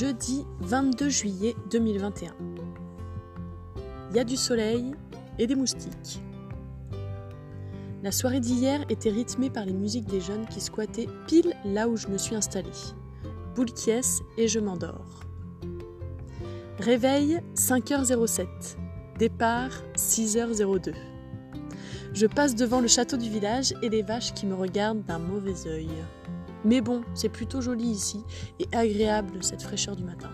Jeudi 22 juillet 2021. Il y a du soleil et des moustiques. La soirée d'hier était rythmée par les musiques des jeunes qui squattaient pile là où je me suis installée. Boule qui et je m'endors. Réveil 5h07. Départ 6h02. Je passe devant le château du village et les vaches qui me regardent d'un mauvais œil. Mais bon, c'est plutôt joli ici et agréable cette fraîcheur du matin.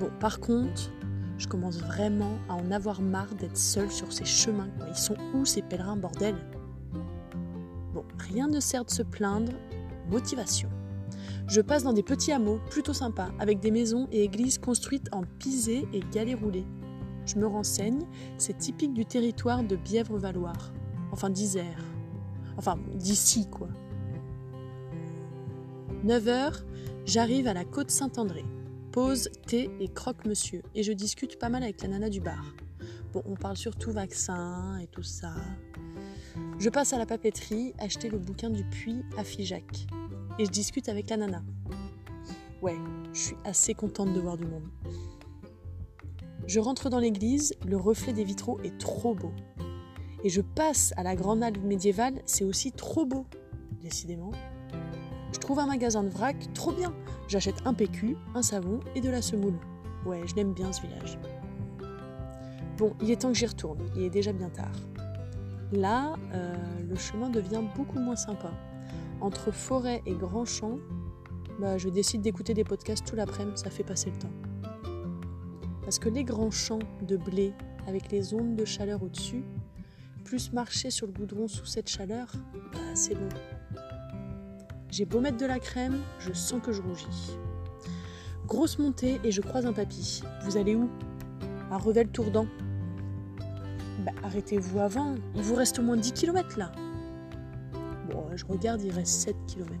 Bon, par contre, je commence vraiment à en avoir marre d'être seule sur ces chemins. Ils sont où ces pèlerins, bordel? Bon, rien ne sert de se plaindre. Motivation. Je passe dans des petits hameaux plutôt sympas, avec des maisons et églises construites en pisé et galets roulés. Je me renseigne, c'est typique du territoire de Bièvre-Valoir, enfin d'Isère. Enfin, d'ici quoi. 9h, j'arrive à la côte Saint-André. Pause, thé et croque-monsieur. Et je discute pas mal avec la nana du bar. Bon, on parle surtout vaccin et tout ça. Je passe à la papeterie acheter le bouquin du puits à Figeac. Et je discute avec la nana. Ouais, je suis assez contente de voir du monde. Je rentre dans l'église, le reflet des vitraux est trop beau. Et je passe à la grande halle médiévale, c'est aussi trop beau. Décidément. Je trouve un magasin de vrac trop bien. J'achète un PQ, un savon et de la semoule. Ouais, je l'aime bien ce village. Bon, il est temps que j'y retourne. Il est déjà bien tard. Là, euh, le chemin devient beaucoup moins sympa. Entre forêt et grand champ, bah, je décide d'écouter des podcasts tout l'après-midi, ça fait passer le temps. Parce que les grands champs de blé avec les ondes de chaleur au-dessus, plus marcher sur le goudron sous cette chaleur, bah, c'est bon. J'ai beau mettre de la crème, je sens que je rougis. Grosse montée et je croise un papy. Vous allez où? À Revel-Tourdan. Bah, arrêtez-vous avant, il vous reste au moins 10 km là. Bon, je regarde, il reste 7 km.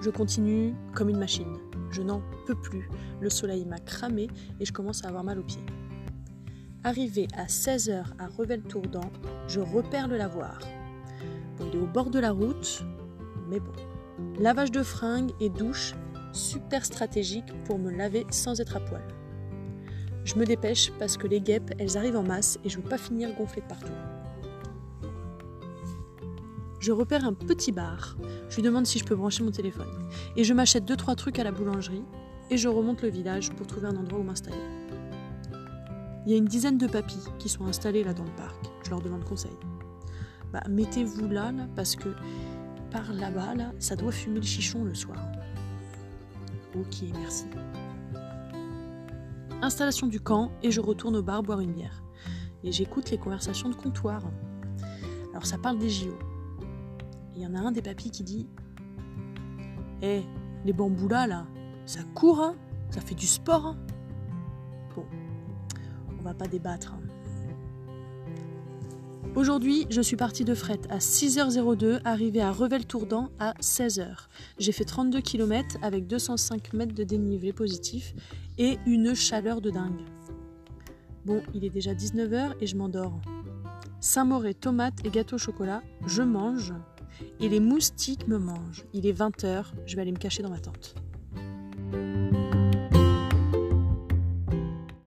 Je continue comme une machine. Je n'en peux plus. Le soleil m'a cramé et je commence à avoir mal aux pieds. Arrivé à 16h à Revel-Tourdan, je repère le lavoir. il est au bord de la route, mais bon. Lavage de fringues et douche, super stratégique pour me laver sans être à poil. Je me dépêche parce que les guêpes, elles arrivent en masse et je veux pas finir gonflée de partout. Je repère un petit bar. Je lui demande si je peux brancher mon téléphone. Et je m'achète 2-3 trucs à la boulangerie et je remonte le village pour trouver un endroit où m'installer. Il y a une dizaine de papis qui sont installés là dans le parc. Je leur demande conseil. Bah, mettez-vous là, là, parce que par là-bas, là, ça doit fumer le chichon le soir. Ok, merci. Installation du camp et je retourne au bar boire une bière. Et j'écoute les conversations de comptoir. Alors ça parle des JO. Il y en a un des papis qui dit Eh, les bambous là, là, ça court, hein ça fait du sport. Hein bon, on va pas débattre. Hein. Aujourd'hui, je suis partie de fret à 6h02, arrivé à Revel-Tourdan à 16h. J'ai fait 32 km avec 205 mètres de dénivelé positif et une chaleur de dingue. Bon, il est déjà 19h et je m'endors. Saint-Mauré, tomates et gâteau au chocolat, je mange et les moustiques me mangent. Il est 20h, je vais aller me cacher dans ma tente.